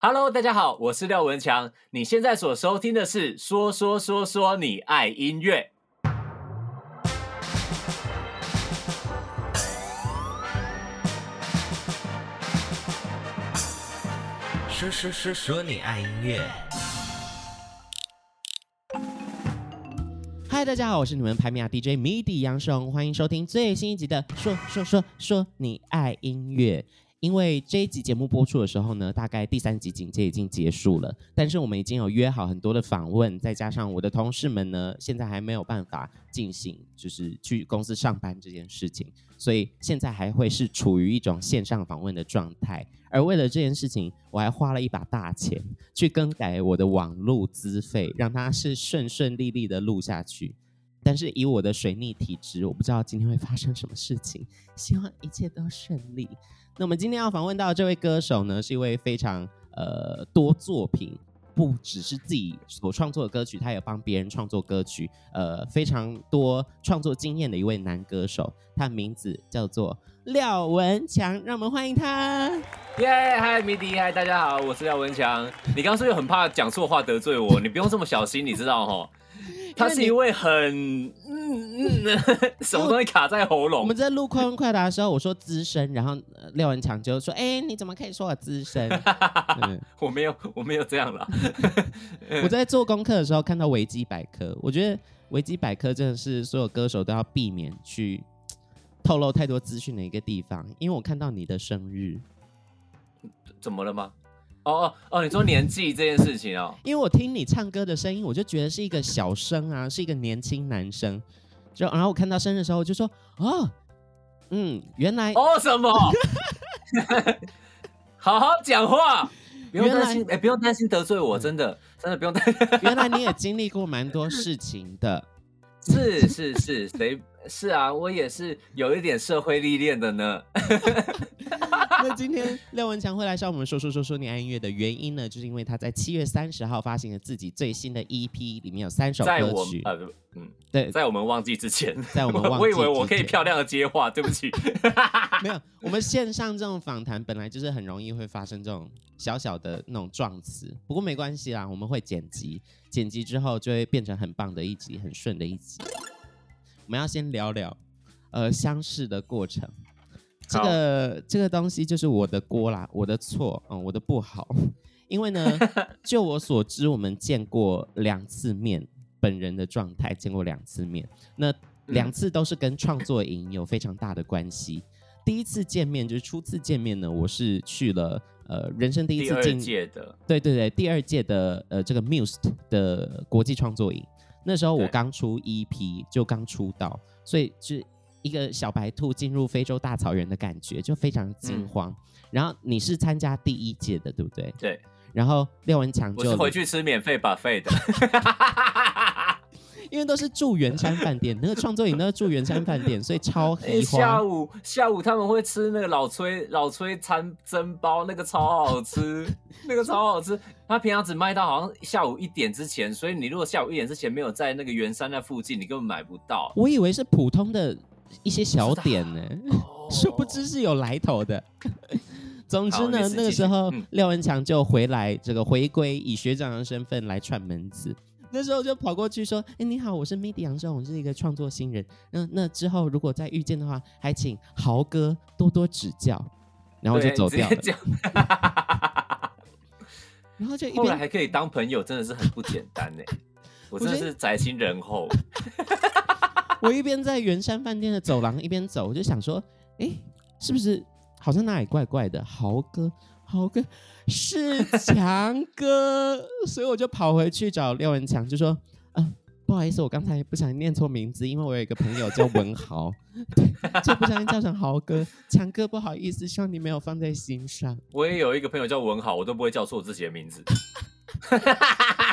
Hello，大家好，我是廖文强。你现在所收听的是说说说说你爱音乐。说说说说你爱音乐。嗨，大家好，我是你们排名 DJ MIDI 杨松，欢迎收听最新一集的说说说说你爱音乐。因为这一集节目播出的时候呢，大概第三集警戒已经结束了，但是我们已经有约好很多的访问，再加上我的同事们呢，现在还没有办法进行，就是去公司上班这件事情，所以现在还会是处于一种线上访问的状态。而为了这件事情，我还花了一把大钱去更改我的网路资费，让它是顺顺利利的录下去。但是以我的水逆体质，我不知道今天会发生什么事情，希望一切都顺利。那我们今天要访问到这位歌手呢，是一位非常呃多作品，不只是自己所创作的歌曲，他也帮别人创作歌曲，呃，非常多创作经验的一位男歌手，他的名字叫做廖文强，让我们欢迎他。耶，嗨，迷迪，嗨，大家好，我是廖文强。你刚刚是不是很怕讲错话得罪我？你不用这么小心，你知道齁。他是一位很嗯嗯，什么东西卡在喉咙？我们在录快问快答的时候，我说资深，然后廖文强就说：“哎、欸，你怎么可以说我资深？”我没有，我没有这样啦。我在做功课的时候看到维基百科，我觉得维基百科真的是所有歌手都要避免去透露太多资讯的一个地方，因为我看到你的生日，怎么了吗？哦哦哦！你说年纪这件事情哦，因为我听你唱歌的声音，我就觉得是一个小生啊，是一个年轻男生。就然后我看到生日的时候，我就说哦，嗯，原来哦什么？好好讲话，不用担心，哎、欸，不用担心得罪我，真的真的不用担心。原来你也经历过蛮多事情的，是是是，谁？是啊，我也是有一点社会历练的呢。那今天廖文强会来上我们说说说说你爱音乐的原因呢，就是因为他在七月三十号发行了自己最新的 EP，里面有三首歌曲。呃，嗯，对，在我们忘记之前，在我们忘记 我以为我可以漂亮的接话，对不起。没有，我们线上这种访谈本来就是很容易会发生这种小小的那种撞词，不过没关系啦，我们会剪辑，剪辑之后就会变成很棒的一集，很顺的一集。我们要先聊聊，呃，相识的过程。这个这个东西就是我的锅啦，我的错，嗯，我的不好。因为呢，就我所知，我们见过两次面，本人的状态见过两次面。那两次都是跟创作营有非常大的关系。第一次见面就是初次见面呢，我是去了呃人生第一次进届的，对对对，第二届的呃这个 Muse 的国际创作营。那时候我刚出 EP，就刚出道，所以是一个小白兔进入非洲大草原的感觉，就非常惊慌。嗯、然后你是参加第一届的，对不对？对。然后廖文强就我是回去吃免费 buffet 的。因为都是住圆山饭店，那个创作营都是住圆山饭店，所以超 黑。下午下午他们会吃那个老崔老崔餐蒸包，那个超好吃，那个超好吃。他平常只卖到好像下午一点之前，所以你如果下午一点之前没有在那个圆山那附近，你根本买不到。我以为是普通的一些小点呢，殊不知是有来头的。总之呢，那个时候廖文强就回来，这个回归以学长的身份来串门子。那时候就跑过去说：“哎、欸，你好，我是 MIDI 杨松，我是一个创作新人。那那之后如果再遇见的话，还请豪哥多多指教。”然后就走掉了。然后就后来还可以当朋友，真的是很不简单呢。我真的是宅心仁厚。我一边在圆山饭店的走廊一边走，我就想说：“哎、欸，是不是好像哪里怪怪的？”豪哥。豪哥是强哥，所以我就跑回去找廖文强，就说：“嗯、呃，不好意思，我刚才不小心念错名字，因为我有一个朋友叫文豪，对，就不小心叫成豪哥。强哥，不好意思，希望你没有放在心上。我也有一个朋友叫文豪，我都不会叫错我自己的名字。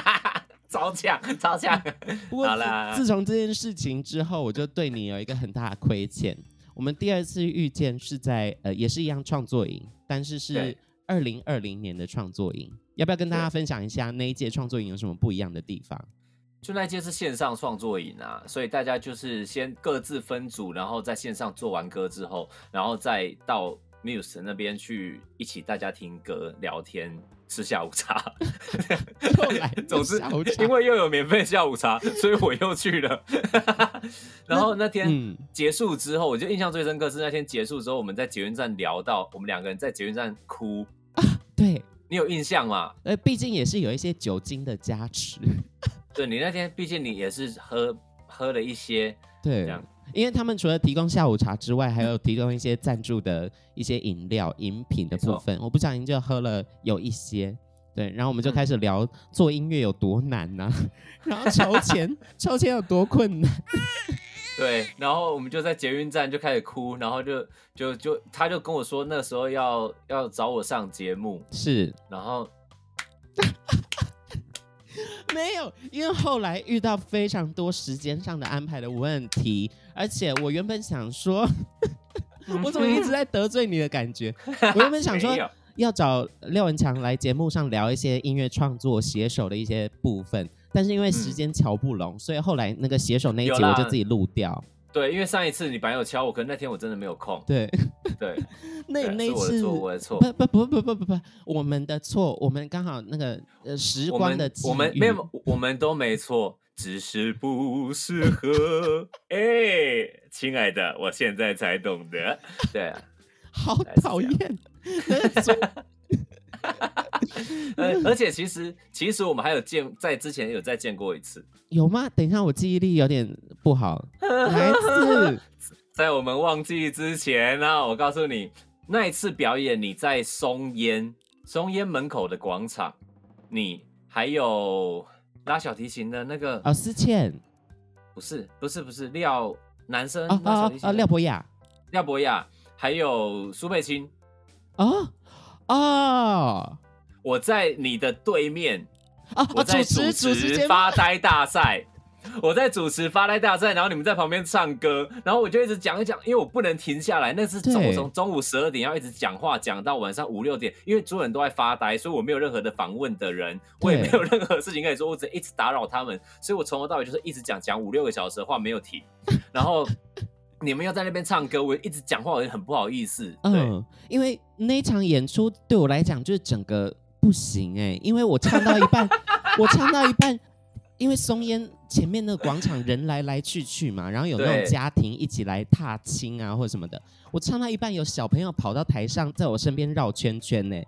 超强，超强。好啦，自从这件事情之后，我就对你有一个很大的亏欠。我们第二次遇见是在呃，也是一样创作营，但是是。二零二零年的创作营，要不要跟大家分享一下那一届创作营有什么不一样的地方？就那一届是线上创作营啊，所以大家就是先各自分组，然后在线上做完歌之后，然后再到 Muse 那边去一起大家听歌聊天，吃下午茶。后来 总之，因为又有免费下午茶，所以我又去了。然后那天结束之后，我就印象最深刻是那天结束之后，我们在捷运站聊到，我们两个人在捷运站哭。啊，对，你有印象吗？呃，毕竟也是有一些酒精的加持。对，你那天，毕竟你也是喝喝了一些，对，这样。因为他们除了提供下午茶之外，还有提供一些赞助的一些饮料、饮品的部分。我不小心就喝了有一些，对，然后我们就开始聊做音乐有多难呐、啊，然后筹钱，筹钱有多困难。对，然后我们就在捷运站就开始哭，然后就就就他就跟我说那时候要要找我上节目，是，然后。没有，因为后来遇到非常多时间上的安排的问题，而且我原本想说，我怎么一直在得罪你的感觉？我原本想说要找廖文强来节目上聊一些音乐创作、写手的一些部分，但是因为时间瞧不拢，所以后来那个写手那一集我就自己录掉。对，因为上一次你本来有敲我，可是那天我真的没有空。对，对，那那次是我的错。不不不不不不不，我们的错，我们刚好那个呃时光的我们，我们没有，我们都没错，只是不适合。哎、欸，亲爱的，我现在才懂得。对啊，好讨厌。呃而且其实其实我们还有见在之前有再见过一次，有吗？等一下，我记忆力有点不好。哪一次？在我们忘记之前呢、啊？我告诉你，那一次表演你在松烟松烟门口的广场，你还有拉小提琴的那个啊，思倩，不是不是不是廖男生啊啊啊廖博雅，廖博雅，还有苏佩青啊。啊！我在你的对面啊！我在主持发呆大赛，我在主持发呆大赛，然后你们在旁边唱歌，然后我就一直讲一讲，因为我不能停下来。那是中从中午十二点要一直讲话讲到晚上五六点，因为所有人都在发呆，所以我没有任何的访问的人，我也没有任何事情可以说，我只一直打扰他们，所以我从头到尾就是一直讲讲五六个小时的话没有停，然后。你们要在那边唱歌，我一直讲话，我也很不好意思。对，嗯，因为那场演出对我来讲就是整个不行哎，因为我唱到一半，我唱到一半，因为松烟前面那个广场人来来去去嘛，然后有那种家庭一起来踏青啊或者什么的，我唱到一半，有小朋友跑到台上，在我身边绕圈圈呢。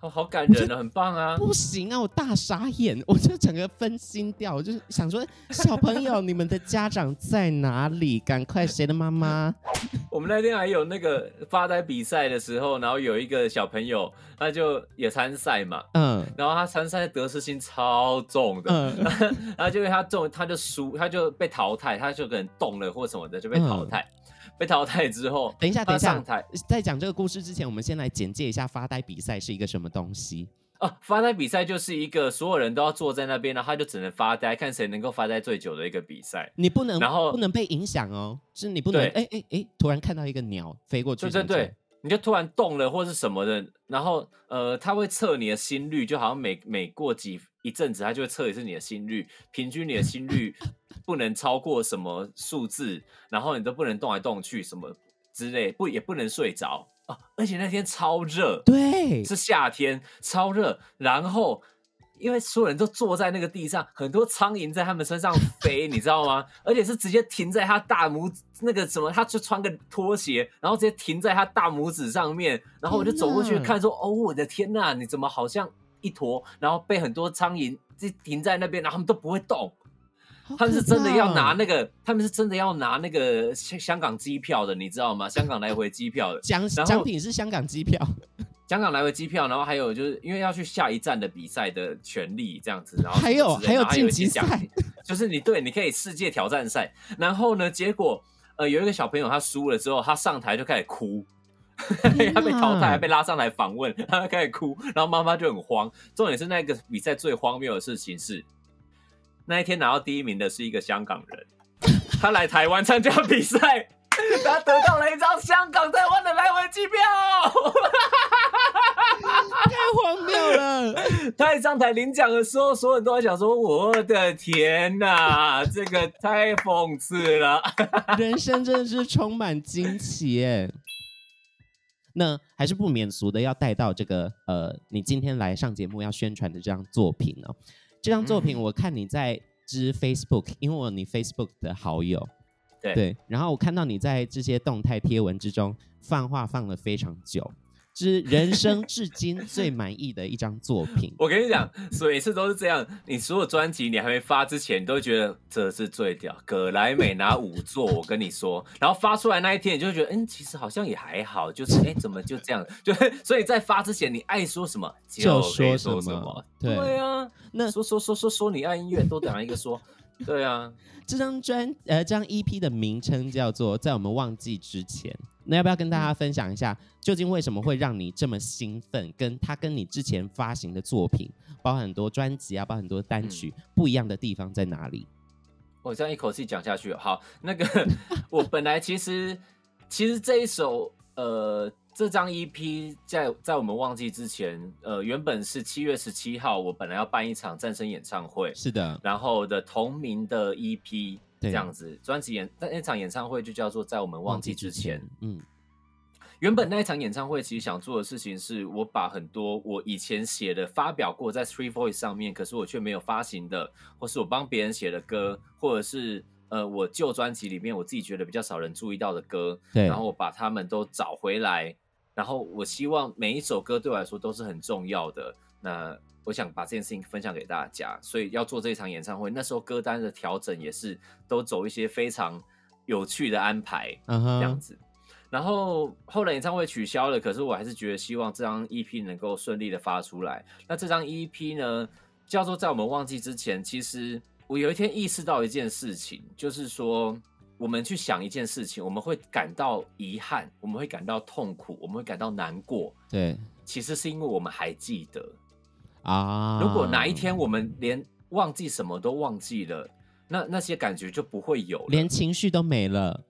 好好感人啊，很棒啊！不行啊，我大傻眼，我就整个分心掉，我就想说，小朋友，你们的家长在哪里？赶快，谁的妈妈？我们那天还有那个发呆比赛的时候，然后有一个小朋友，他就也参赛嘛，嗯，然后他参赛得失心超重的，嗯，然后就因为他重，他就输，他就被淘汰，他就可能动了或什么的就被淘汰。嗯 被淘汰之后，等一下，等一下，在讲这个故事之前，我们先来简介一下发呆比赛是一个什么东西哦、啊，发呆比赛就是一个所有人都要坐在那边，然后他就只能发呆，看谁能够发呆最久的一个比赛。你不能，然后不能被影响哦，就是你不能，哎哎哎，突然看到一个鸟飞过去，对对对，你就突然动了或是什么的，然后呃，他会测你的心率，就好像每每过几一阵子，他就会测一次你的心率，平均你的心率。不能超过什么数字，然后你都不能动来动去，什么之类，不也不能睡着啊！而且那天超热，对，是夏天，超热。然后因为所有人都坐在那个地上，很多苍蝇在他们身上飞，你知道吗？而且是直接停在他大拇指那个什么，他就穿个拖鞋，然后直接停在他大拇指上面。然后我就走过去看，说：“哦，我的天呐，你怎么好像一坨？”然后被很多苍蝇就停在那边，然后他们都不会动。他们是真的要拿那个，他们是真的要拿那个香香港机票的，你知道吗？香港来回机票的奖奖品是香港机票，香港来回机票，然后还有就是因为要去下一站的比赛的权利这样子，然后还有还有晋级赛，就是你对，你可以世界挑战赛。然后呢，结果呃有一个小朋友他输了之后，他上台就开始哭，他被淘汰还被拉上来访问，他开始哭，然后妈妈就很慌。重点是那个比赛最荒谬的事情是。那一天拿到第一名的是一个香港人，他来台湾参加比赛，他得到了一张香港台湾的来回机票，太荒谬了！他一上台领奖的时候，所有人都在想说：“我的天哪，这个太讽刺了！”人生真的是充满惊奇耶。那还是不免俗的要带到这个呃，你今天来上节目要宣传的这张作品呢、哦。这张作品我看你在之 Facebook，因为我你 Facebook 的好友，对对，然后我看到你在这些动态贴文之中放话放了非常久。是人生至今最满意的一张作品。我跟你讲，每次都是这样。你所有专辑你还没发之前，你都会觉得这是最屌。葛莱美拿五座，我跟你说，然后发出来那一天，你就会觉得，嗯，其实好像也还好，就是，哎，怎么就这样？就所以在发之前，你爱说什么就说什么。什么对，对啊，那说说说说说你爱音乐，都等一个说。对啊，这张专呃，这张 EP 的名称叫做《在我们忘记之前》。那要不要跟大家分享一下，究竟为什么会让你这么兴奋？跟他跟你之前发行的作品，包含很多专辑啊，包含很多单曲，嗯、不一样的地方在哪里？我这样一口气讲下去，好，那个 我本来其实其实这一首呃这张 EP 在在我们忘记之前，呃原本是七月十七号，我本来要办一场战声演唱会，是的，然后的同名的 EP。这样子，专辑演那那场演唱会就叫做在我们忘记之前。嗯，原本那一场演唱会其实想做的事情是，我把很多我以前写的、发表过在 Street Voice 上面，可是我却没有发行的，或是我帮别人写的歌，或者是呃我旧专辑里面我自己觉得比较少人注意到的歌，对，然后我把他们都找回来，然后我希望每一首歌对我来说都是很重要的。那我想把这件事情分享给大家，所以要做这一场演唱会。那时候歌单的调整也是都走一些非常有趣的安排，这样子。Uh. 然后后来演唱会取消了，可是我还是觉得希望这张 EP 能够顺利的发出来。那这张 EP 呢，叫做在我们忘记之前。其实我有一天意识到一件事情，就是说我们去想一件事情，我们会感到遗憾，我们会感到痛苦，我们会感到难过。对，其实是因为我们还记得。啊！如果哪一天我们连忘记什么都忘记了，那那些感觉就不会有了，连情绪都没了。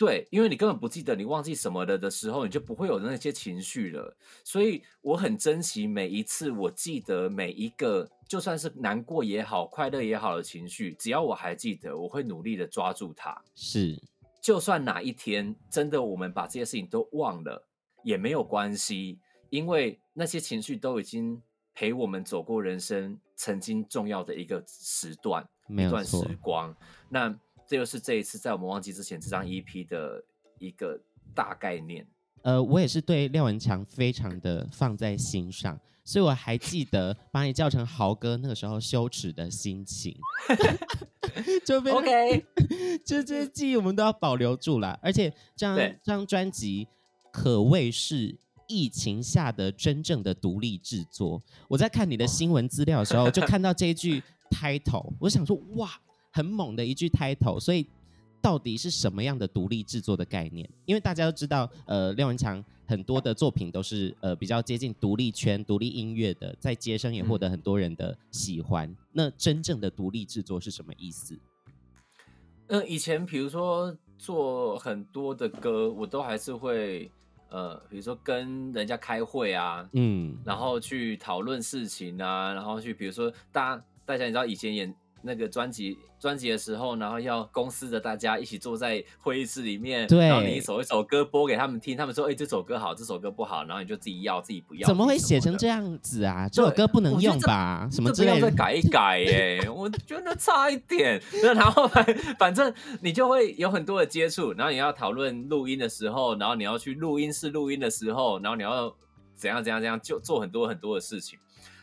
对，因为你根本不记得你忘记什么了的时候，你就不会有那些情绪了。所以我很珍惜每一次我记得每一个，就算是难过也好、快乐也好的情绪，只要我还记得，我会努力的抓住它。是，就算哪一天真的我们把这些事情都忘了，也没有关系，因为那些情绪都已经。陪我们走过人生曾经重要的一个时段，一段时光。那这就是这一次在我们忘记之前这张 EP 的一个大概念。呃，我也是对廖文强非常的放在心上，所以我还记得把你叫成豪哥那个时候羞耻的心情。就被 OK，就这些记忆我们都要保留住了。而且这张对这张专辑可谓是。疫情下的真正的独立制作，我在看你的新闻资料的时候，就看到这一句 title，我想说哇，很猛的一句 title。所以到底是什么样的独立制作的概念？因为大家都知道，呃，廖文强很多的作品都是呃比较接近独立圈、独立音乐的，在街声也获得很多人的喜欢。嗯、那真正的独立制作是什么意思？嗯、呃，以前比如说做很多的歌，我都还是会。呃，比如说跟人家开会啊，嗯，然后去讨论事情啊，然后去比如说大家大家你知道以前演那个专辑专辑的时候，然后要公司的大家一起坐在会议室里面，对，然后你一首一首歌播给他们听，他们说哎这首歌好，这首歌不好，然后你就自己要自己不要，怎么会写成这样子啊？这首歌不能用吧？什么之类的，再改一改耶，我觉得差一点。那然后反 反正你就会有很多的接触，然后你要讨论录音的时候，然后你要去录音室录音的时候，然后你要怎样怎样怎样就做很多很多的事情。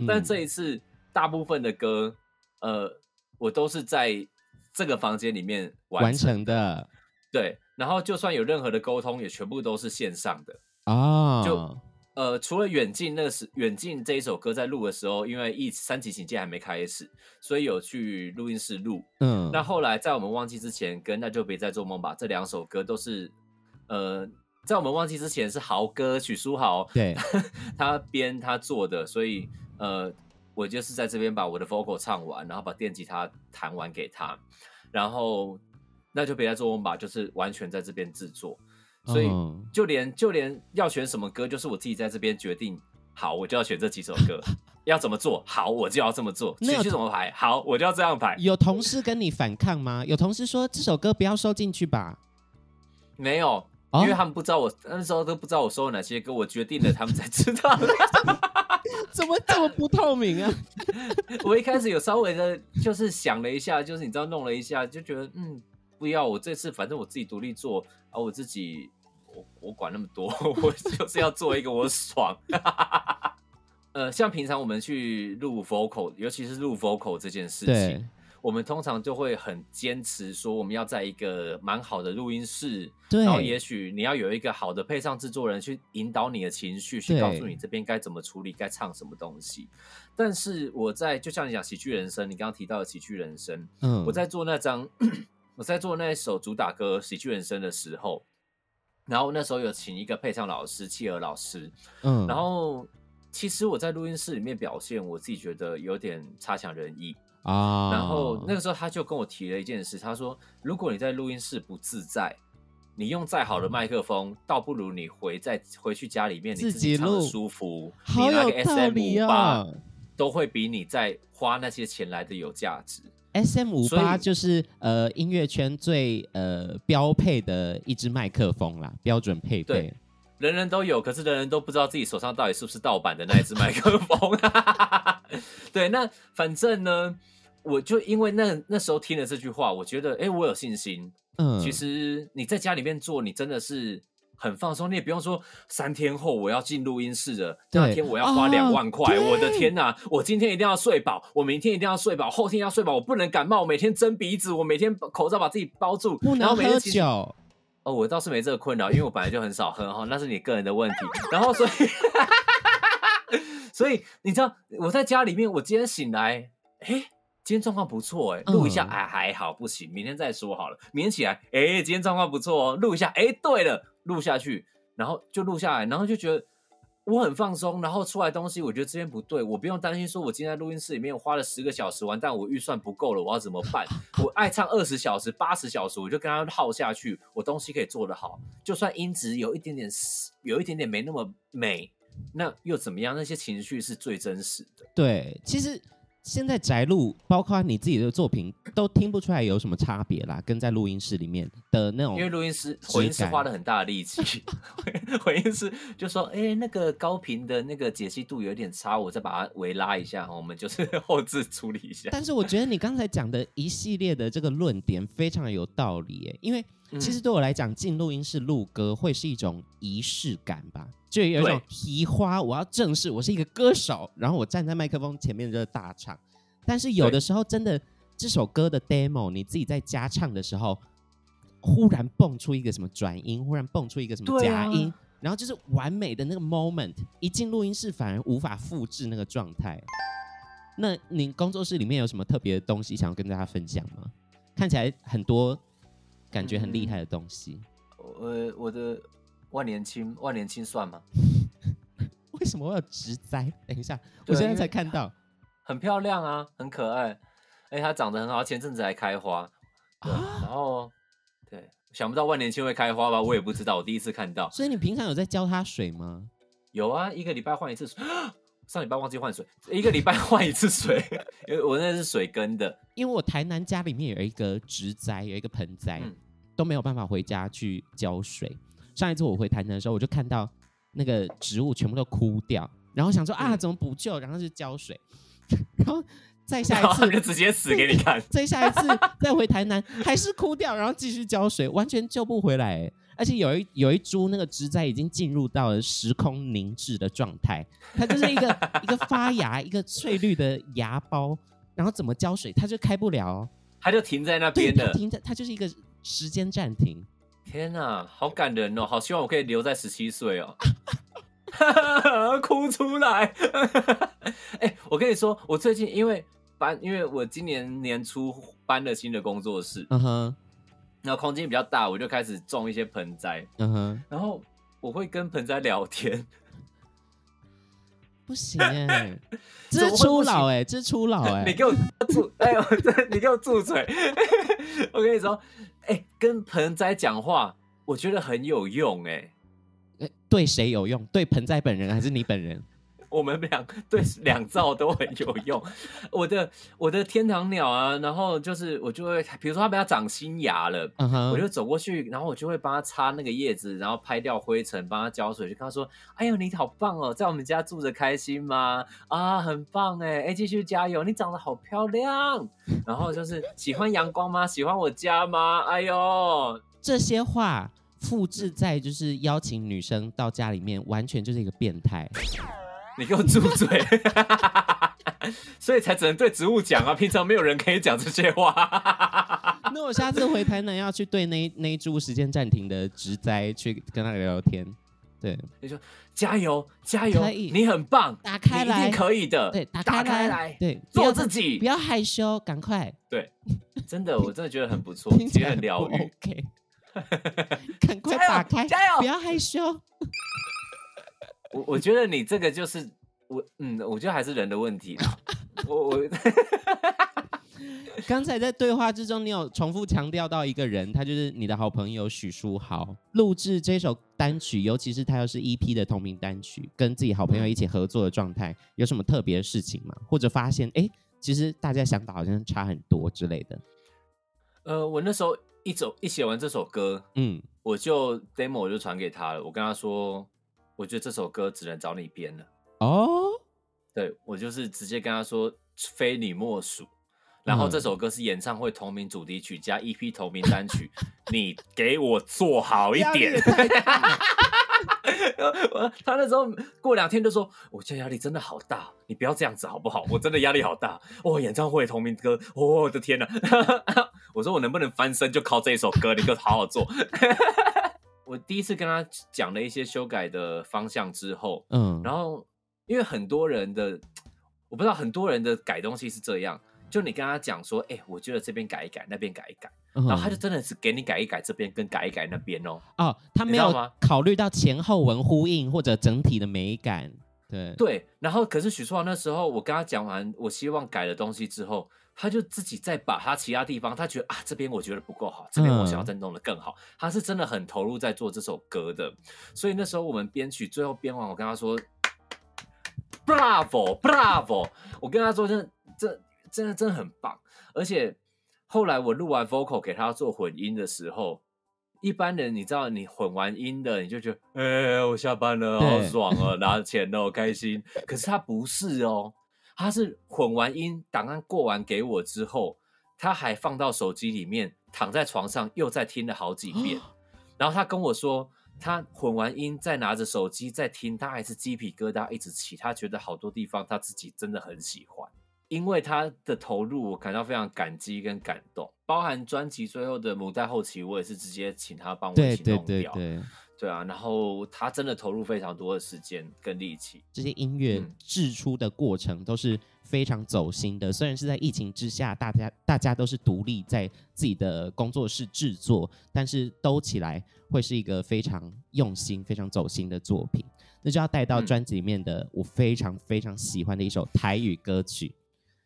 但这一次大部分的歌，呃。我都是在这个房间里面完成，的，对。然后就算有任何的沟通，也全部都是线上的啊。就呃，除了远近那个时远近这一首歌在录的时候，因为一三级警戒还没开始，所以有去录音室录。嗯。那后来在我们忘记之前，跟那就别再做梦吧这两首歌都是呃，在我们忘记之前是豪哥许书豪对他编他做的，所以呃。我就是在这边把我的 vocal 唱完，然后把电吉他弹完给他，然后那就别再做梦吧，就是完全在这边制作，所以就连就连要选什么歌，就是我自己在这边决定，好，我就要选这几首歌，要怎么做好，我就要这么做，情绪怎么排，好，我就要这样排。有同事跟你反抗吗？有同事说这首歌不要收进去吧？没有，哦、因为他们不知道我那时候都不知道我收了哪些歌，我决定了，他们才知道。怎么这么不透明啊？我一开始有稍微的，就是想了一下，就是你知道弄了一下，就觉得嗯，不要，我这次反正我自己独立做啊，我自己我我管那么多，我就是要做一个我爽。呃，像平常我们去录 vocal，尤其是录 vocal 这件事情。我们通常就会很坚持说，我们要在一个蛮好的录音室，对，然后也许你要有一个好的配唱制作人去引导你的情绪，去告诉你这边该怎么处理，该唱什么东西。但是我在就像你讲《喜剧人生》，你刚刚提到的《喜剧人生》，嗯，我在做那张，我在做那一首主打歌《喜剧人生》的时候，然后那时候有请一个配唱老师，企鹅老师，嗯，然后其实我在录音室里面表现，我自己觉得有点差强人意。啊，然后那个时候他就跟我提了一件事，他说：“如果你在录音室不自在，你用再好的麦克风，倒不如你回在回去家里面你自己唱的舒服，你那个 SM 五八都会比你在花那些钱来的有价值。SM 五八就是呃音乐圈最呃标配的一支麦克风啦，标准配备，对，人人都有，可是人人都不知道自己手上到底是不是盗版的那一支麦克风。对，那反正呢。”我就因为那那时候听了这句话，我觉得，哎、欸，我有信心。嗯，其实你在家里面做，你真的是很放松，你也不用说三天后我要进录音室了，那天我要花两万块，哦，我的天哪！我今天一定要睡饱，我明天一定要睡饱，后天要睡饱，我不能感冒，我每天蒸鼻子，我每天口罩把自己包住，不能喝酒。哦，我倒是没这个困扰，因为我本来就很少喝哈，那是你个人的问题。然后所以，所以你知道我在家里面，我今天醒来，欸今天状况不错哎，录一下哎还好不行，明天再说好了。明天起来哎，今天状况不错哦，录一下哎，对了，录下去，然后就录下来，然后就觉得我很放松，然后出来东西我觉得这边不对，我不用担心说我今天在录音室里面花了十个小时完，但我预算不够了，我要怎么办？我爱唱二十小时、八十小时，我就跟他耗下去，我东西可以做得好，就算音质有一点点有一点点没那么美，那又怎么样？那些情绪是最真实的。对，其实。现在宅录，包括你自己的作品，都听不出来有什么差别啦，跟在录音室里面的那种。因为录音室回音室花了很大的力气，回音室就说：“哎、欸，那个高频的那个解析度有点差，我再把它微拉一下，我们就是后置处理一下。”但是我觉得你刚才讲的一系列的这个论点非常有道理耶，因为其实对我来讲，进录音室录歌会是一种仪式感吧。就有一种提花，我要正式，我是一个歌手，然后我站在麦克风前面就是大唱。但是有的时候，真的这首歌的 demo，你自己在家唱的时候，忽然蹦出一个什么转音，忽然蹦出一个什么假音，啊，然后就是完美的那个 moment，一进录音室反而无法复制那个状态。那你工作室里面有什么特别的东西想要跟大家分享吗？看起来很多感觉很厉害的东西。呃、嗯，我的。万年青，万年青算吗？为什么我要植栽？等一下，我现在才看到，很漂亮啊，很可爱。哎、欸，它长得很好，前阵子还开花。对，啊、然后对，想不到万年青会开花吧？我也不知道，我第一次看到。所以你平常有在浇它水吗？有啊，一个礼拜换一次水。上礼拜忘记换水，一个礼拜换一次水，因为我那是水根的。因为我台南家里面有一个植栽，有一个盆栽、嗯，都没有办法回家去浇水。上一次我回台南的时候，我就看到那个植物全部都枯掉，然后想说啊，怎么补救？然后就浇水，然后再下一次就直接死给你看。再下一次再回台南还是枯掉，然后继续浇水，完全救不回来。而且有一有一株那个植栽已经进入到了时空凝滞的状态，它就是一个 一个发芽一个翠绿的芽苞，然后怎么浇水它就开不了，它就停在那边的，停在它就是一个时间暂停。天呐，好感人哦！好希望我可以留在十七岁哦，哭出来。哎、欸，我跟你说，我最近因为搬，因为我今年年初搬了新的工作室，嗯哼，然后空间比较大，我就开始种一些盆栽，嗯哼，然后我会跟盆栽聊天。不行 哎、欸，这是初老哎、欸，这是初老哎、欸，你给我住，哎呦，你给我住嘴！我跟你说。哎、欸，跟盆栽讲话，我觉得很有用哎、欸。对谁有用？对盆栽本人还是你本人？我们两对两造都很有用。我的我的天堂鸟啊，然后就是我就会，比如说它被它长新芽了，uh huh. 我就走过去，然后我就会帮它擦那个叶子，然后拍掉灰尘，帮它浇水，就跟它说：“哎呦，你好棒哦，在我们家住着开心吗？啊，很棒哎，哎，继续加油，你长得好漂亮。然后就是喜欢阳光吗？喜欢我家吗？哎呦，这些话。”复制在就是邀请女生到家里面，完全就是一个变态。你给我住嘴！所以才只能对植物讲啊，平常没有人可以讲这些话。那我下次回台南要去对那那一株时间暂停的植栽去跟他聊聊天。对，你说加油加油，以你很棒，打开来，一定可以的。对，打开来，对，做自己，不要害羞，赶快。对，真的，我真的觉得很不错，其实很疗愈。OK。赶快打开，加油！不要害羞。我我觉得你这个就是我，嗯，我觉得还是人的问题。我我刚才在对话之中，你有重复强调到一个人，他就是你的好朋友许书豪。录制这首单曲，尤其是他又是 EP 的同名单曲，跟自己好朋友一起合作的状态，有什么特别的事情吗？或者发现，哎，其实大家想法好像差很多之类的。呃，我那时候。一走一写完这首歌，嗯，我就 demo 我就传给他了。我跟他说，我觉得这首歌只能找你编了。哦，对，我就是直接跟他说，非你莫属。然后这首歌是演唱会同名主题曲加 EP 同名单曲，你给我做好一点。他那时候过两天就说：“我现在压力真的好大，你不要这样子好不好？我真的压力好大哦，演唱会同名歌，哦、我的天哪！” 我说：“我能不能翻身就靠这一首歌？你给我好好做。”我第一次跟他讲了一些修改的方向之后，嗯，然后因为很多人的我不知道很多人的改东西是这样，就你跟他讲说：“哎、欸，我觉得这边改一改，那边改一改。”然后他就真的是给你改一改这边，跟改一改那边哦。哦，他没有考虑到前后文呼应或者整体的美感。对对，然后可是许书豪那时候，我跟他讲完我希望改的东西之后，他就自己再把他其他地方，他觉得啊这边我觉得不够好，这边我想要再弄得更好。嗯、他是真的很投入在做这首歌的，所以那时候我们编曲最后编完，我跟他说，Bravo Bravo，我跟他说真的这真的真的很棒，而且。后来我录完 vocal 给他做混音的时候，一般人你知道，你混完音的你就觉得，哎、欸，我下班了，好爽哦，对拿钱哦，开心。可是他不是哦，他是混完音，档案过完给我之后，他还放到手机里面，躺在床上又再听了好几遍。然后他跟我说，他混完音再拿着手机再听，他还是鸡皮疙瘩一直起，他觉得好多地方他自己真的很喜欢。因为他的投入，我感到非常感激跟感动，包含专辑最后的母带后期，我也是直接请他帮我一起弄掉。对对对对，啊，然后他真的投入非常多的时间跟力气。这些音乐制出的过程都是非常走心的，嗯、虽然是在疫情之下，大家大家都是独立在自己的工作室制作，但是兜起来会是一个非常用心、非常走心的作品。那就要带到专辑里面的我非常非常喜欢的一首台语歌曲。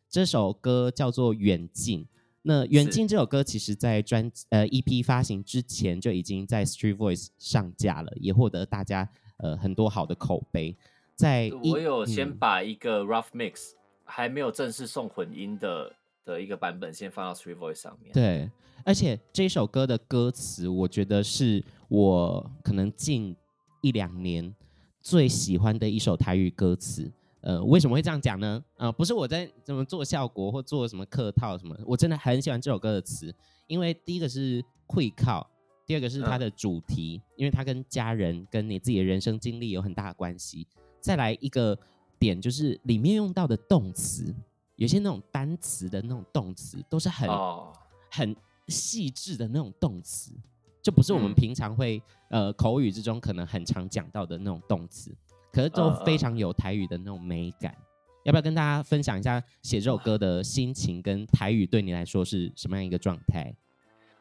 这首歌叫做《远近》。那《远近》这首歌，其实在专呃 EP 发行之前就已经在 Street Voice 上架了，也获得大家呃很多好的口碑。在我有先把一个 Rough Mix、嗯、还没有正式送混音的的一个版本先放到 Street Voice 上面。对，而且这首歌的歌词，我觉得是我可能近一两年最喜欢的一首台语歌词。呃，为什么会这样讲呢？呃，不是我在怎么做效果或做什么客套什么，我真的很喜欢这首歌的词，因为第一个是会靠，第二个是它的主题，嗯、因为它跟家人跟你自己的人生经历有很大的关系。再来一个点就是里面用到的动词，有些那种单词的那种动词都是很、哦、很细致的那种动词，就不是我们平常会、嗯、呃口语之中可能很常讲到的那种动词。可是都非常有台语的那种美感，uh, uh. 要不要跟大家分享一下写这首歌的心情跟台语对你来说是什么样一个状态？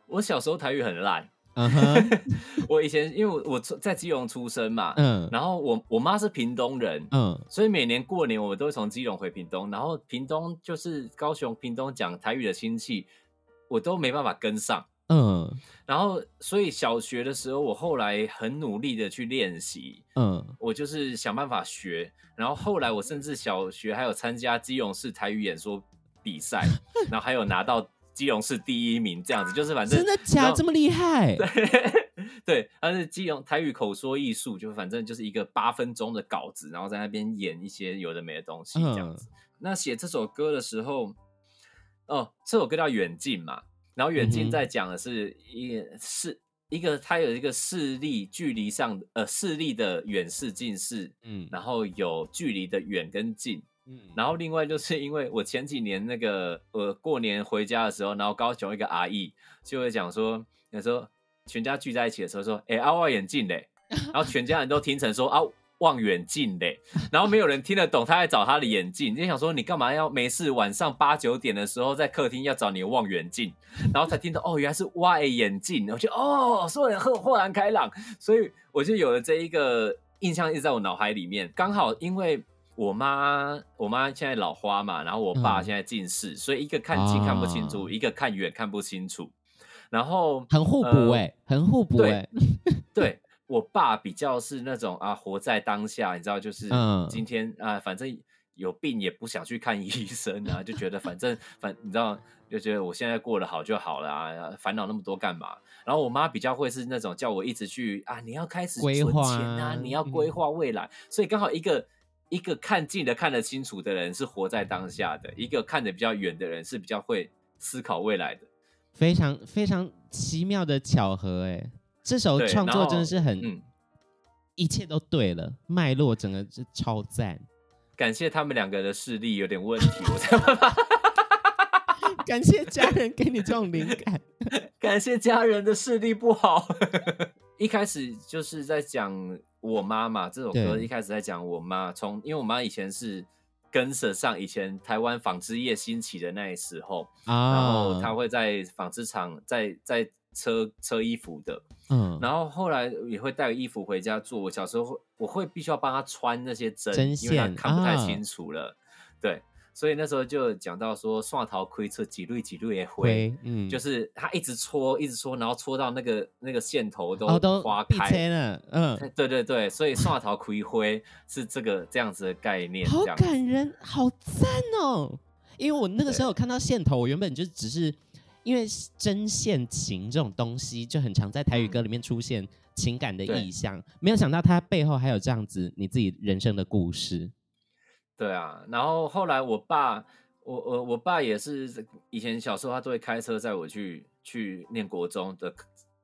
我小时候台语很烂，嗯哼、uh，huh. 我以前因为我我在基隆出生嘛，嗯，然后我我妈是屏东人，嗯，所以每年过年我都会从基隆回屏东，然后屏东就是高雄屏东讲台语的亲戚，我都没办法跟上。嗯，然后所以小学的时候，我后来很努力的去练习，嗯，我就是想办法学。然后后来我甚至小学还有参加基隆市台语演说比赛，然后还有拿到基隆市第一名，这样子就是反正真的假这么厉害？对对，但是基隆台语口说艺术，就反正就是一个八分钟的稿子，然后在那边演一些有的没的东西这样子。嗯、那写这首歌的时候，哦，这首歌叫《远近》嘛。然后远近在讲的是一个视、嗯、一个，它有一个视力距离上呃视力的远视近视，嗯，然后有距离的远跟近，嗯，然后另外就是因为我前几年那个呃过年回家的时候，然后高雄一个阿姨就会讲说，有时候全家聚在一起的时候说，哎阿外眼镜嘞，然后全家人都听成说啊。望远镜嘞，然后没有人听得懂，他在找他的眼镜。就想说，你干嘛要没事晚上八九点的时候在客厅要找你的望远镜，然后才听到哦，原来是 Y 眼镜。我就哦，所有人豁豁然开朗，所以我就有了这一个印象一直在我脑海里面。刚好因为我妈，我妈现在老花嘛，然后我爸现在近视，嗯、所以一个看近看不清楚，哦、一个看远看不清楚，然后很互补哎、欸，呃、很互补哎、欸，对。我爸比较是那种啊，活在当下，你知道，就是今天、嗯、啊，反正有病也不想去看医生啊，就觉得反正反，你知道，就觉得我现在过得好就好了啊，烦恼那么多干嘛？然后我妈比较会是那种叫我一直去啊，你要开始存钱啊，你要规划未来。嗯、所以刚好一个一个看近的看得清楚的人是活在当下的，一个看得比较远的人是比较会思考未来的，非常非常奇妙的巧合哎、欸。这首创作真的是很，嗯、一切都对了，脉络整个是超赞。感谢他们两个的视力有点问题，我才办法。感谢家人给你这种灵感，感谢家人的视力不好。一开始就是在讲我妈妈这首歌，一开始在讲我妈，从因为我妈以前是跟着上以前台湾纺织业兴起的那时候，啊、然后她会在纺织厂在在。车车衣服的，嗯，然后后来也会带个衣服回家做。我小时候会，我会必须要帮他穿那些针，因为他看不太清楚了，啊、对，所以那时候就讲到说，蒜头亏车几缕几缕也会，嗯，就是他一直搓，一直搓，然后搓到那个那个线头都花开了，哦、嗯，对对对，所以蒜头亏灰是这个这样子的概念，好感人，好赞哦！因为我那个时候有看到线头，我原本就只是。因为针线情这种东西就很常在台语歌里面出现情感的意象，对没有想到它背后还有这样子你自己人生的故事。对啊，然后后来我爸，我我我爸也是以前小时候他都会开车载我去去念国中的。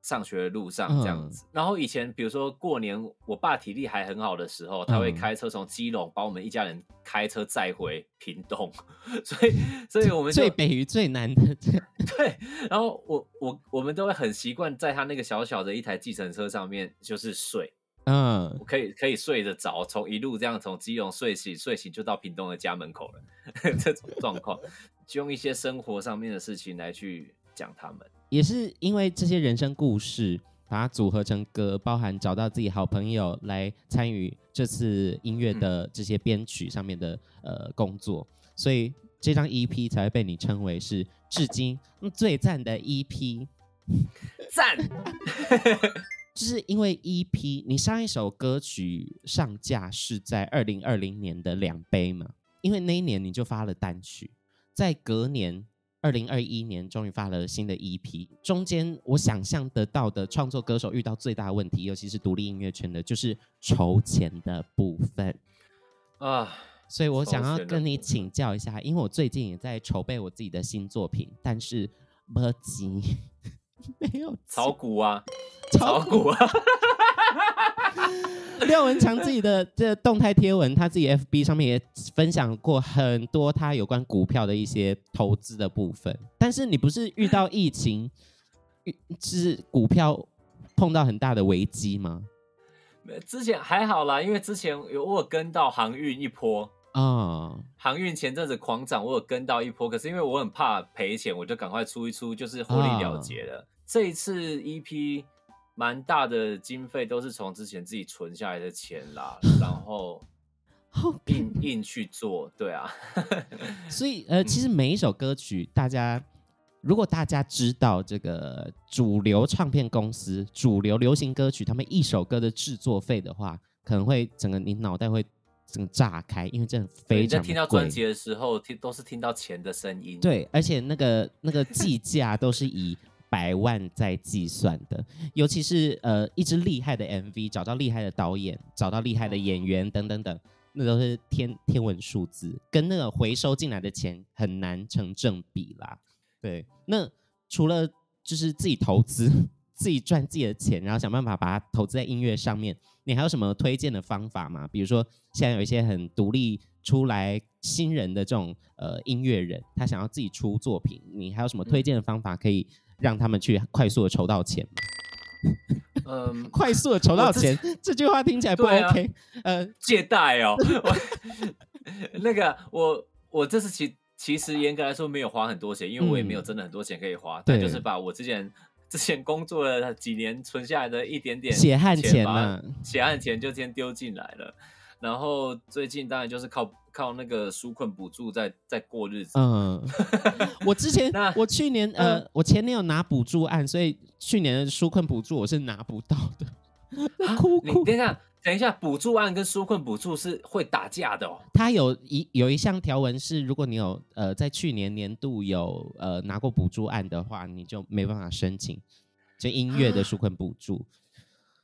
上学的路上这样子，嗯、然后以前比如说过年，我爸体力还很好的时候，他会开车从基隆把我们一家人开车载回屏东，所以所以我们最北与最南的 对，然后我我我们都会很习惯在他那个小小的一台计程车上面就是睡，嗯，可以可以睡得着，从一路这样从基隆睡醒睡醒就到屏东的家门口了，这种状况，就用一些生活上面的事情来去讲他们。也是因为这些人生故事，把它组合成歌，包含找到自己好朋友来参与这次音乐的这些编曲上面的呃工作，所以这张 EP 才会被你称为是至今最赞的 EP。赞，就是因为 EP，你上一首歌曲上架是在二零二零年的两杯嘛，因为那一年你就发了单曲，在隔年。二零二一年终于发了新的 EP，中间我想象得到的创作歌手遇到最大的问题，尤其是独立音乐圈的，就是筹钱的部分啊。所以我想要跟你请教一下，因为我最近也在筹备我自己的新作品，但是没钱，没有炒股啊，炒股啊。廖文强自己的这动态贴文，他自己 FB 上面也分享过很多他有关股票的一些投资的部分。但是你不是遇到疫情，是股票碰到很大的危机吗？之前还好啦，因为之前有我跟到航运一波啊，哦、航运前阵子狂涨，我有跟到一波。可是因为我很怕赔钱，我就赶快出一出，就是获利了结了。哦、这一次 EP。蛮大的经费都是从之前自己存下来的钱啦，然后 硬硬去做，对啊。所以呃，其实每一首歌曲，大家如果大家知道这个主流唱片公司、主流流行歌曲他们一首歌的制作费的话，可能会整个你脑袋会整个炸开，因为真的非常贵。听到专辑的时候，听都是听到钱的声音。对，而且那个那个计价都是以百万在计算的，尤其是呃一支厉害的 MV，找到厉害的导演，找到厉害的演员等等等。那都是天天文数字，跟那个回收进来的钱很难成正比啦。对，那除了就是自己投资、自己赚自己的钱，然后想办法把它投资在音乐上面，你还有什么推荐的方法吗？比如说，现在有一些很独立出来新人的这种呃音乐人，他想要自己出作品，你还有什么推荐的方法可以让他们去快速的筹到钱吗？嗯，快速的筹到钱，这句话听起来不 OK。啊、呃，借贷哦，那个我我这次其其实严格来说没有花很多钱，因为我也没有真的很多钱可以花，嗯、但就是把我之前之前工作了几年存下来的一点点血汗钱嘛，血汗钱就先丢进来了。然后最近当然就是靠靠那个纾困补助在在过日子。嗯，我之前我去年呃，嗯、我前年有拿补助案，所以去年的纾困补助我是拿不到的。哭 哭，你等一下，等一下，补助案跟纾困补助是会打架的哦。它有一有一项条文是，如果你有呃在去年年度有呃拿过补助案的话，你就没办法申请就音乐的纾困补助。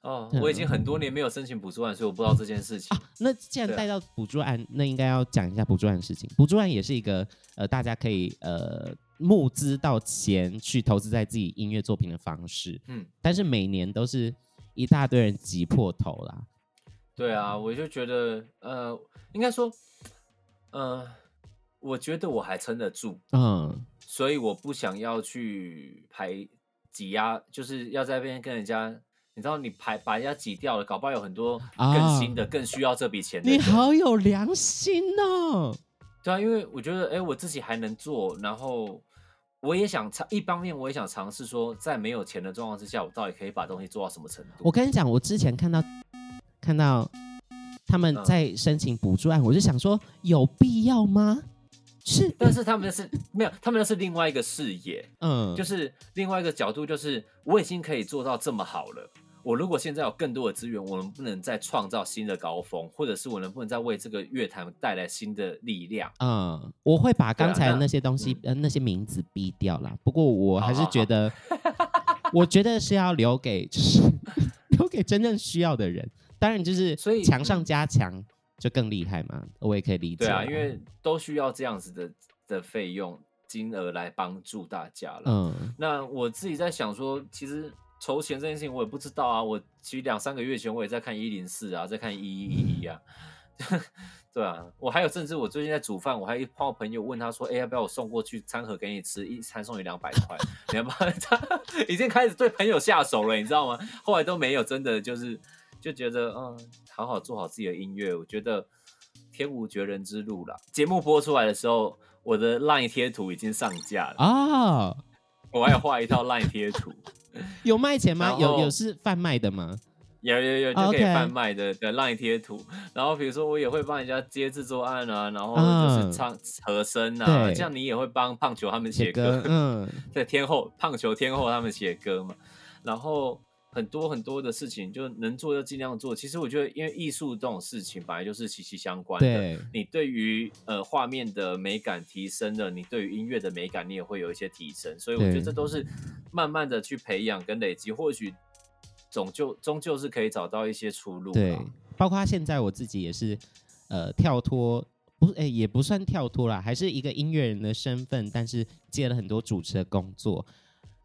哦，我已经很多年没有申请补助案，所以我不知道这件事情。啊、那既然带到补助案，那应该要讲一下补助案的事情。补助案也是一个呃，大家可以呃募资到钱去投资在自己音乐作品的方式。嗯，但是每年都是一大堆人挤破头啦。对啊，我就觉得呃，应该说，呃，我觉得我还撑得住。嗯，所以我不想要去排挤压，就是要在那边跟人家。你知道你排把人家挤掉了，搞不好有很多更新的、啊、更需要这笔钱的。你好有良心哦！对啊，因为我觉得，哎，我自己还能做，然后我也想尝，一方面我也想尝试说，在没有钱的状况之下，我到底可以把东西做到什么程度？我跟你讲，我之前看到看到他们在申请补助案，嗯、我就想说，有必要吗？是，但是他们是没有，他们那是另外一个视野，嗯，就是另外一个角度，就是我已经可以做到这么好了。我如果现在有更多的资源，我能不能再创造新的高峰，或者是我能不能再为这个乐坛带来新的力量？嗯，我会把刚才的那些东西、呃、那些名字逼掉了。不过我还是觉得，好好好我觉得是要留给，就是留给真正需要的人。当然，就是所以强上加强就更厉害嘛。我也可以理解。对啊，因为都需要这样子的的费用金额来帮助大家了。嗯，那我自己在想说，其实。筹钱这件事情我也不知道啊，我其实两三个月前我也在看一零四啊，在看一一一一啊，对啊，我还有甚至我最近在煮饭，我还一帮朋友问他说，哎、欸，要不要我送过去餐盒给你吃，一餐送你两百块，你要不要？他 已经开始对朋友下手了，你知道吗？后来都没有，真的就是就觉得嗯，好好做好自己的音乐，我觉得天无绝人之路啦。节目播出来的时候，我的 LINE 贴图已经上架了啊，我还要画一套 LINE 贴图。有卖钱吗？有有是贩卖的吗？有有有就可以贩卖的的 LINE 贴图。然后比如说我也会帮人家接制作案啊，然后就是唱和声啊，这样你也会帮胖球他们写歌。嗯，对，天后胖球天后他们写歌嘛，然后。很多很多的事情，就能做就尽量做。其实我觉得，因为艺术这种事情本来就是息息相关的。对，你对于呃画面的美感提升了，你对于音乐的美感，你也会有一些提升。所以我觉得这都是慢慢的去培养跟累积，或许总就终究是可以找到一些出路。对，包括现在我自己也是呃跳脱，不哎、欸、也不算跳脱啦，还是一个音乐人的身份，但是接了很多主持的工作。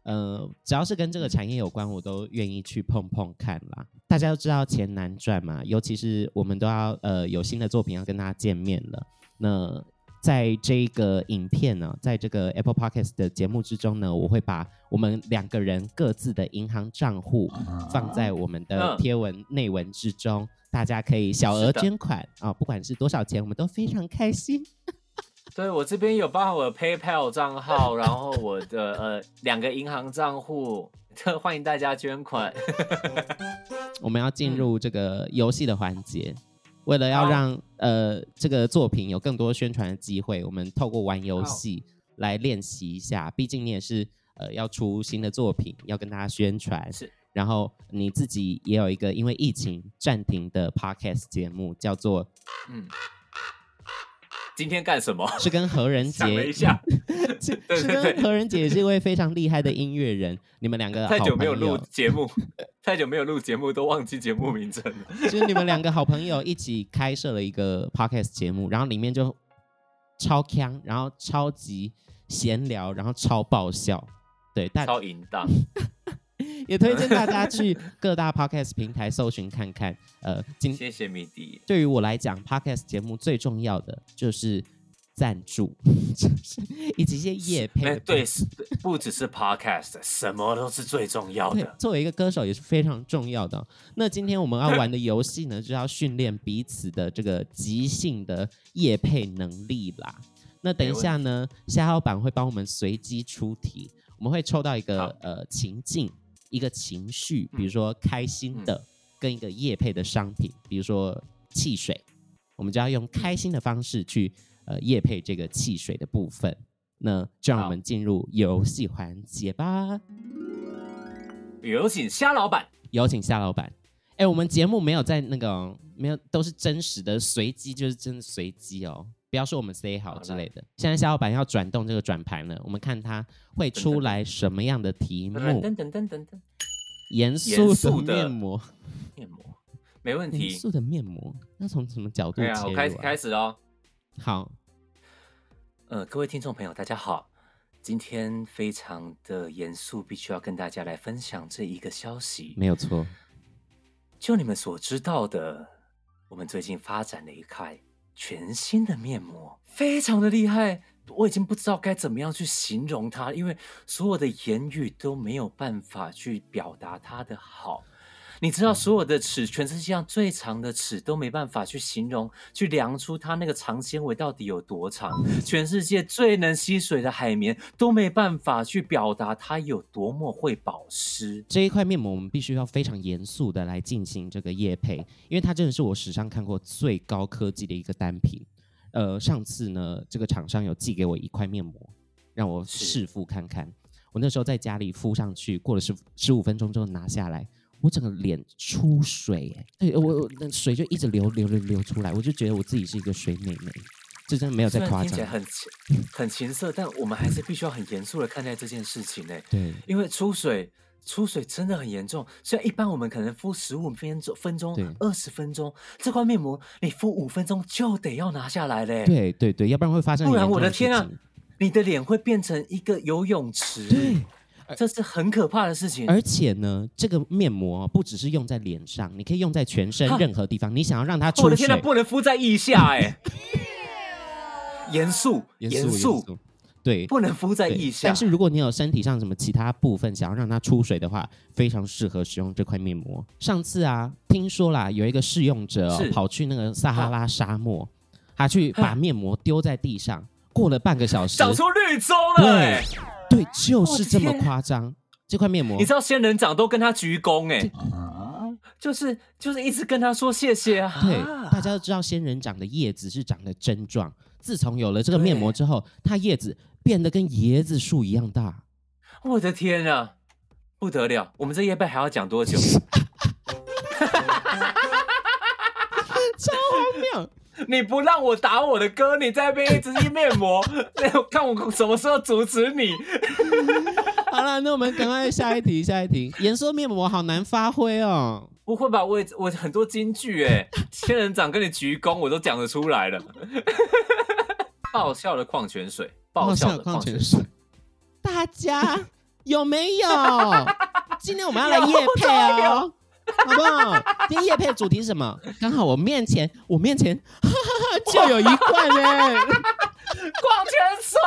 呃，只要是跟这个产业有关，我都愿意去碰碰看啦。大家都知道钱难赚嘛，尤其是我们都要呃有新的作品要跟大家见面了。那在这个影片呢，在这个 Apple Podcast 的节目之中呢，我会把我们两个人各自的银行账户放在我们的贴文内文之中，大家可以小额捐款啊，不管是多少钱，我们都非常开心。对，我这边有包含我的 PayPal 账号，然后我的呃两个银行账户，欢迎大家捐款。我们要进入这个游戏的环节，为了要让呃这个作品有更多宣传的机会，我们透过玩游戏来练习一下。毕竟你也是呃要出新的作品，要跟大家宣传。是，然后你自己也有一个因为疫情暂停的 podcast 节目，叫做嗯。今天干什么？是跟何仁杰一下，是跟何仁杰也是一位非常厉害的音乐人。你们两个太久没有录节目，太久没有录节目，都忘记节目名称了。就是你们两个好朋友一起开设了一个 podcast 节目，然后里面就超锵，然后超级闲聊，然后超爆笑，对，但超淫荡。也推荐大家去各大 podcast 平台搜寻看看。呃，今谢谢米迪。对于我来讲，podcast 节目最重要的就是赞助，以及一些业配。欸、对，不只是 podcast，什么都是最重要的。作为一个歌手也是非常重要的。那今天我们要玩的游戏呢，就要训练彼此的这个即兴的业配能力啦。那等一下呢，夏老板会帮我们随机出题，我们会抽到一个呃情境。一个情绪，比如说开心的，跟一个业配的商品，比如说汽水，我们就要用开心的方式去呃业配这个汽水的部分。那就让我们进入游戏环节吧。有请虾老板，有请虾老板。哎，我们节目没有在那个没有都是真实的随机，就是真的随机哦。不要说我们 say 好之类的。现在小伙伴要转动这个转盘了，我们看他会出来什么样的题目。等等等等等，严 肃的面膜，面膜没问题。严肃的面膜，那从什么角度切入？啊？我开始开始哦。好，呃，各位听众朋友，大家好。今天非常的严肃，必须要跟大家来分享这一个消息。没有错。就你们所知道的，我们最近发展了一块。全新的面膜，非常的厉害，我已经不知道该怎么样去形容它，因为所有的言语都没有办法去表达它的好。你知道，所有的尺，全世界上最长的尺都没办法去形容，去量出它那个长纤维到底有多长。全世界最能吸水的海绵都没办法去表达它有多么会保湿。这一块面膜，我们必须要非常严肃的来进行这个液配，因为它真的是我史上看过最高科技的一个单品。呃，上次呢，这个厂商有寄给我一块面膜，让我试敷看看。我那时候在家里敷上去，过了十十五分钟之后拿下来。我整个脸出水，哎，对我，我那水就一直流流流流出来，我就觉得我自己是一个水美眉，这真的没有在夸张。听起来很很情色，但我们还是必须要很严肃的看待这件事情，哎，对，因为出水出水真的很严重。虽然一般我们可能敷十五分钟、分钟、二十分钟，这块面膜你敷五分钟就得要拿下来嘞。对对对，要不然会发生。不然我的天啊，你的脸会变成一个游泳池。对。这是很可怕的事情，而且呢，这个面膜不只是用在脸上，你可以用在全身任何地方。你想要让它出水，我的天哪，不能敷在腋下 哎！严肃，严肃，对，不能敷在腋下。但是如果你有身体上什么其他部分想要让它出水的话，非常适合使用这块面膜。上次啊，听说啦，有一个试用者、哦、跑去那个撒哈拉沙漠，他去把面膜丢在地上，过了半个小时，长出绿洲了、欸，对。对，就是这么夸张。这块面膜，你知道仙人掌都跟他鞠躬哎，就是就是一直跟他说谢谢啊。对，大家都知道仙人掌的叶子是长得真壮。自从有了这个面膜之后，它叶子变得跟椰子树一样大。我的天啊，不得了！我们这夜班还要讲多久？你不让我打我的歌，你在那边一直印面膜，看我什么时候阻止你。好了，那我们赶快下一题，下一题。颜色面膜好难发挥哦。不会吧？我我很多金句哎，仙人掌跟你鞠躬，我都讲得出来了。爆笑的矿泉水，爆笑的矿泉水，大家有没有？今天我们要来夜配哦。好不好？今天夜配的主题是什么？刚好我面前，我面前哈哈哈就有一罐呢，矿泉水，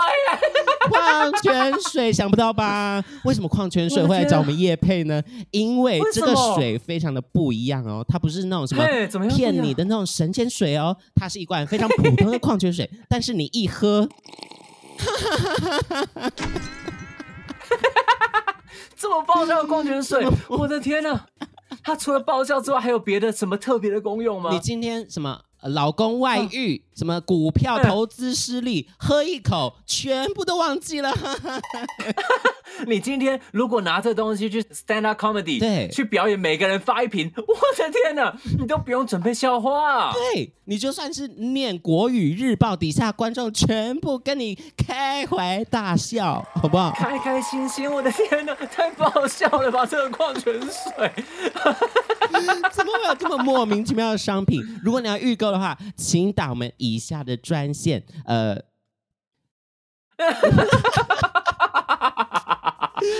矿泉水，想不到吧？为什么矿泉水会来找我们夜配呢？因为这个水非常的不一样哦，它不是那种什么骗你的那种神仙水哦，它是一罐非常普通的矿泉水，但是你一喝，哈哈哈哈哈，这么爆笑的矿泉水，我的天哪！它除了爆笑之外，还有别的什么特别的功用吗？你今天什么老公外遇，哦、什么股票投资失利，嗯、喝一口，全部都忘记了。你今天如果拿这东西去 stand up comedy，对，去表演，每个人发一瓶，我的天哪，你都不用准备笑话。对，你就算是念国语日报，底下观众全部跟你开怀大笑，好不好？开开心心，我的天哪，太不好笑了吧？这个矿泉水，怎么会有这么莫名其妙的商品？如果你要预购的话，请打我们以下的专线，呃。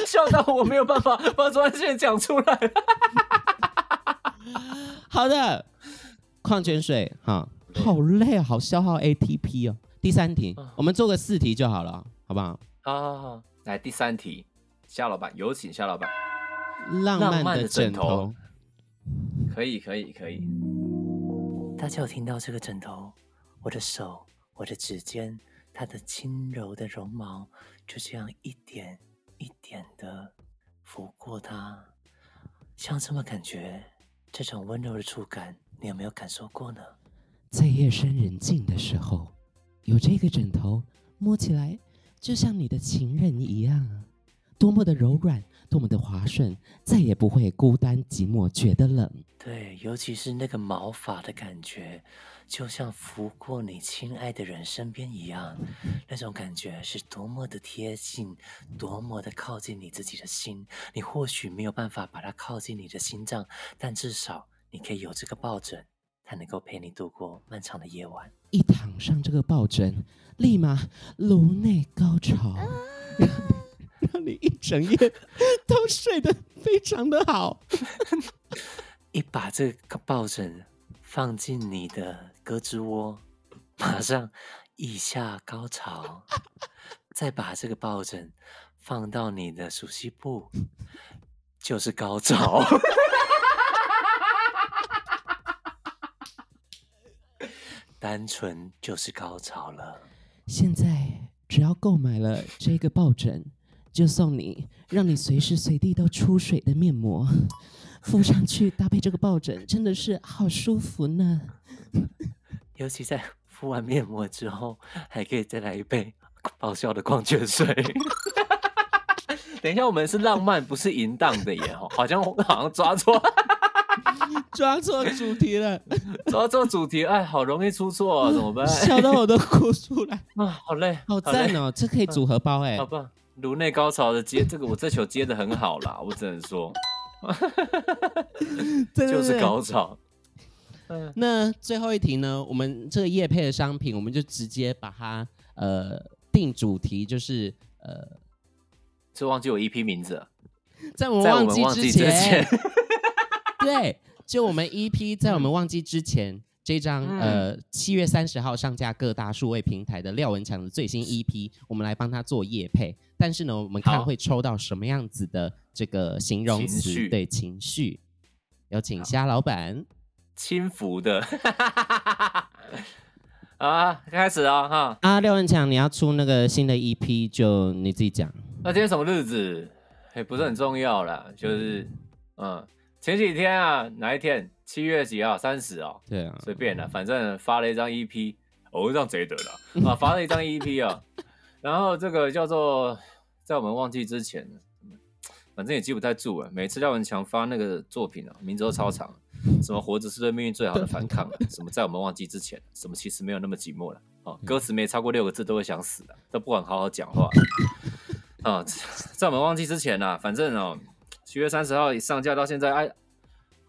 笑到我没有办法把专线讲出来。好的，矿泉水，哈，好累啊，好消耗 ATP 哦。第三题，我们做个四题就好了，好不好？好好好，来第三题，夏老板有请，夏老板。浪漫的枕头，可以可以可以。大家有听到这个枕头？我的手，我的指尖，它的轻柔的绒毛，就这样一点。一点的拂过它，像这么感觉，这种温柔的触感，你有没有感受过呢？在夜深人静的时候，有这个枕头，摸起来就像你的情人一样，多么的柔软，多么的滑顺，再也不会孤单寂寞，觉得冷。对，尤其是那个毛发的感觉。就像拂过你亲爱的人身边一样，那种感觉是多么的贴近，多么的靠近你自己的心。你或许没有办法把它靠近你的心脏，但至少你可以有这个抱枕，它能够陪你度过漫长的夜晚。一躺上这个抱枕，立马颅内高潮，让，让你一整夜 都睡得非常的好。一把这个抱枕放进你的。胳肢窝，马上腋下高潮，再把这个抱枕放到你的熟悉部，就是高潮。单纯就是高潮了。现在只要购买了这个抱枕，就送你让你随时随地都出水的面膜，敷上去搭配这个抱枕，真的是好舒服呢。尤其在敷完面膜之后，还可以再来一杯 爆笑的矿泉水。等一下，我们是浪漫，不是淫荡的耶！好像好像抓错，抓错主题了，抓错主题，哎，好容易出错啊，怎么办？笑到我都哭出来啊！好累，好赞哦，这可以组合包哎，好棒！颅内高潮的接这个，我这球接的很好啦，我只能说，就是高潮。那最后一题呢？我们这个叶配的商品，我们就直接把它呃定主题，就是呃，是忘记我 EP 名字了，在我们忘记之前，对，就我们 EP 在我们忘记之前，嗯、这张呃七月三十号上架各大数位平台的廖文强的最新 EP，我们来帮他做夜配。但是呢，我们看会抽到什么样子的这个形容词？情对，情绪，有请虾老板。轻浮的，啊，开始啊，哈啊，廖文强，你要出那个新的 EP，就你自己讲。那今天什么日子？也不是很重要啦，就是，嗯，前几天啊，哪一天？七月几号？三十哦。对啊，随便了，反正发了一张 EP，哦，这样贼得了 啊，发了一张 EP 啊，然后这个叫做在我们忘记之前，反正也记不太住了。每次廖文强发那个作品啊，名字都超长。什么活着是对命运最好的反抗？什么在我们忘记之前？什么其实没有那么寂寞了？啊，歌词没超过六个字都会想死的，都不管好好讲话。啊、哦，在我们忘记之前呢、啊，反正哦，七月三十号上架到现在，哎，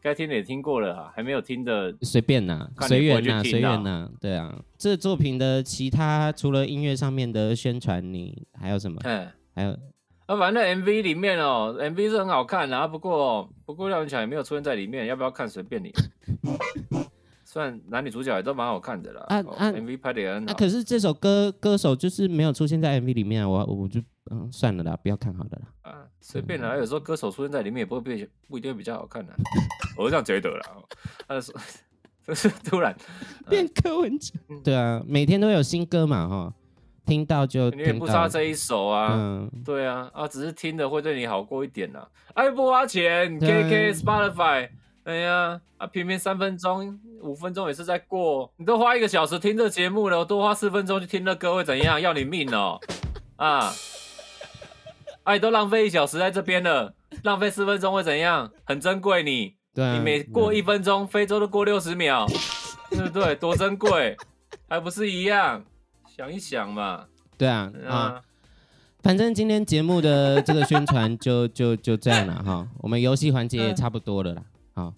该听的也听过了，还没有听的随便呐，随缘呐，随缘呐。对啊，这作品的其他除了音乐上面的宣传，你还有什么？嗯，还有。啊，反正 MV 里面哦，MV 是很好看啊，不过不过廖文强也没有出现在里面，要不要看随便你。虽然男女主角也都蛮好看的啦，啊，MV 拍的也很好。啊，可是这首歌歌手就是没有出现在 MV 里面啊，我我就嗯算了啦，不要看好的啦。啊，随便啦，有时候歌手出现在里面也不会变不一定会比较好看的，我是这样觉得啦。他说就是突然变柯文哲，对啊，每天都有新歌嘛哈。听到就，你也不差这一首啊，嗯、对啊，啊，只是听的会对你好过一点呐、啊。爱不花钱，KK、啊、Spotify，哎呀，啊，偏偏三分钟、五分钟也是在过。你都花一个小时听这节目了，我多花四分钟去听那歌会怎样？要你命哦！啊，哎、啊，都浪费一小时在这边了，浪费四分钟会怎样？很珍贵你，对、啊，你每过一分钟，非洲都过六十秒，对不对？多珍贵，还不是一样？想一想嘛。对啊，啊。啊反正今天节目的这个宣传就 就就这样了哈，我们游戏环节也差不多了啦。好，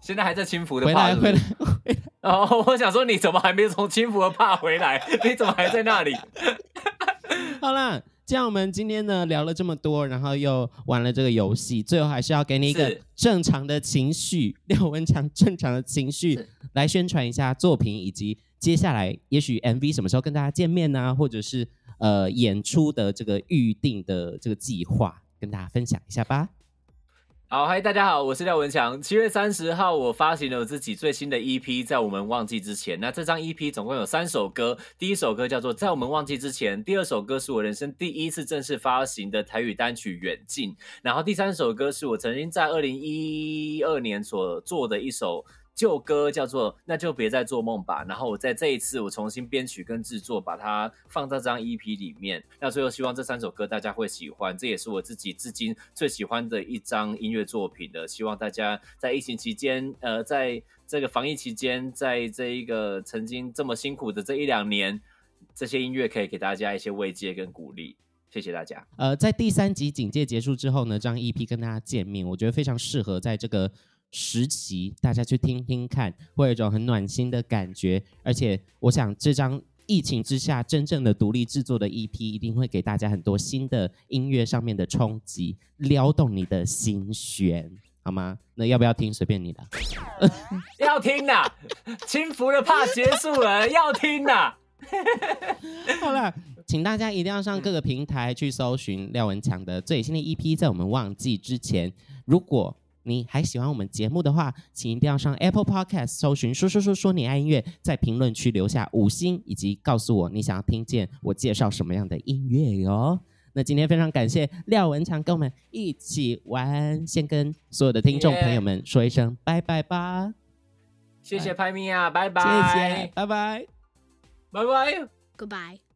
现在还在轻浮的回来回来回来。哦，我想说你怎么还没从轻浮的怕回来？你怎么还在那里？好了，这样我们今天呢聊了这么多，然后又玩了这个游戏，最后还是要给你一个正常的情绪，廖文强正常的情绪来宣传一下作品，以及接下来也许 MV 什么时候跟大家见面呢、啊？或者是。呃，演出的这个预定的这个计划，跟大家分享一下吧。好，嗨，大家好，我是廖文强。七月三十号，我发行了我自己最新的 EP，在我们忘记之前。那这张 EP 总共有三首歌，第一首歌叫做《在我们忘记之前》，第二首歌是我人生第一次正式发行的台语单曲《远近》，然后第三首歌是我曾经在二零一二年所做的一首。旧歌叫做那就别再做梦吧，然后我在这一次我重新编曲跟制作，把它放在这张 EP 里面。那最后希望这三首歌大家会喜欢，这也是我自己至今最喜欢的一张音乐作品的。希望大家在疫情期间，呃，在这个防疫期间，在这一个曾经这么辛苦的这一两年，这些音乐可以给大家一些慰藉跟鼓励。谢谢大家。呃，在第三集警戒结束之后呢，这张 EP 跟大家见面，我觉得非常适合在这个。时期，大家去听听看，会有一种很暖心的感觉。而且，我想这张疫情之下真正的独立制作的 EP，一定会给大家很多新的音乐上面的冲击，撩动你的心弦，好吗？那要不要听？随便你的。要听呐，轻浮的怕结束了，要听呐。好了，请大家一定要上各个平台去搜寻廖文强的最新的 EP，在我们忘记之前，如果。你还喜欢我们节目的话，请一定要上 Apple Podcast 搜寻“说说说说你爱音乐”，在评论区留下五星，以及告诉我你想要听见我介绍什么样的音乐哟。那今天非常感谢廖文强跟我们一起玩，先跟所有的听众朋友们说一声拜拜吧。谢谢拍咪啊，拜拜。谢谢，拜拜，拜拜，Goodbye。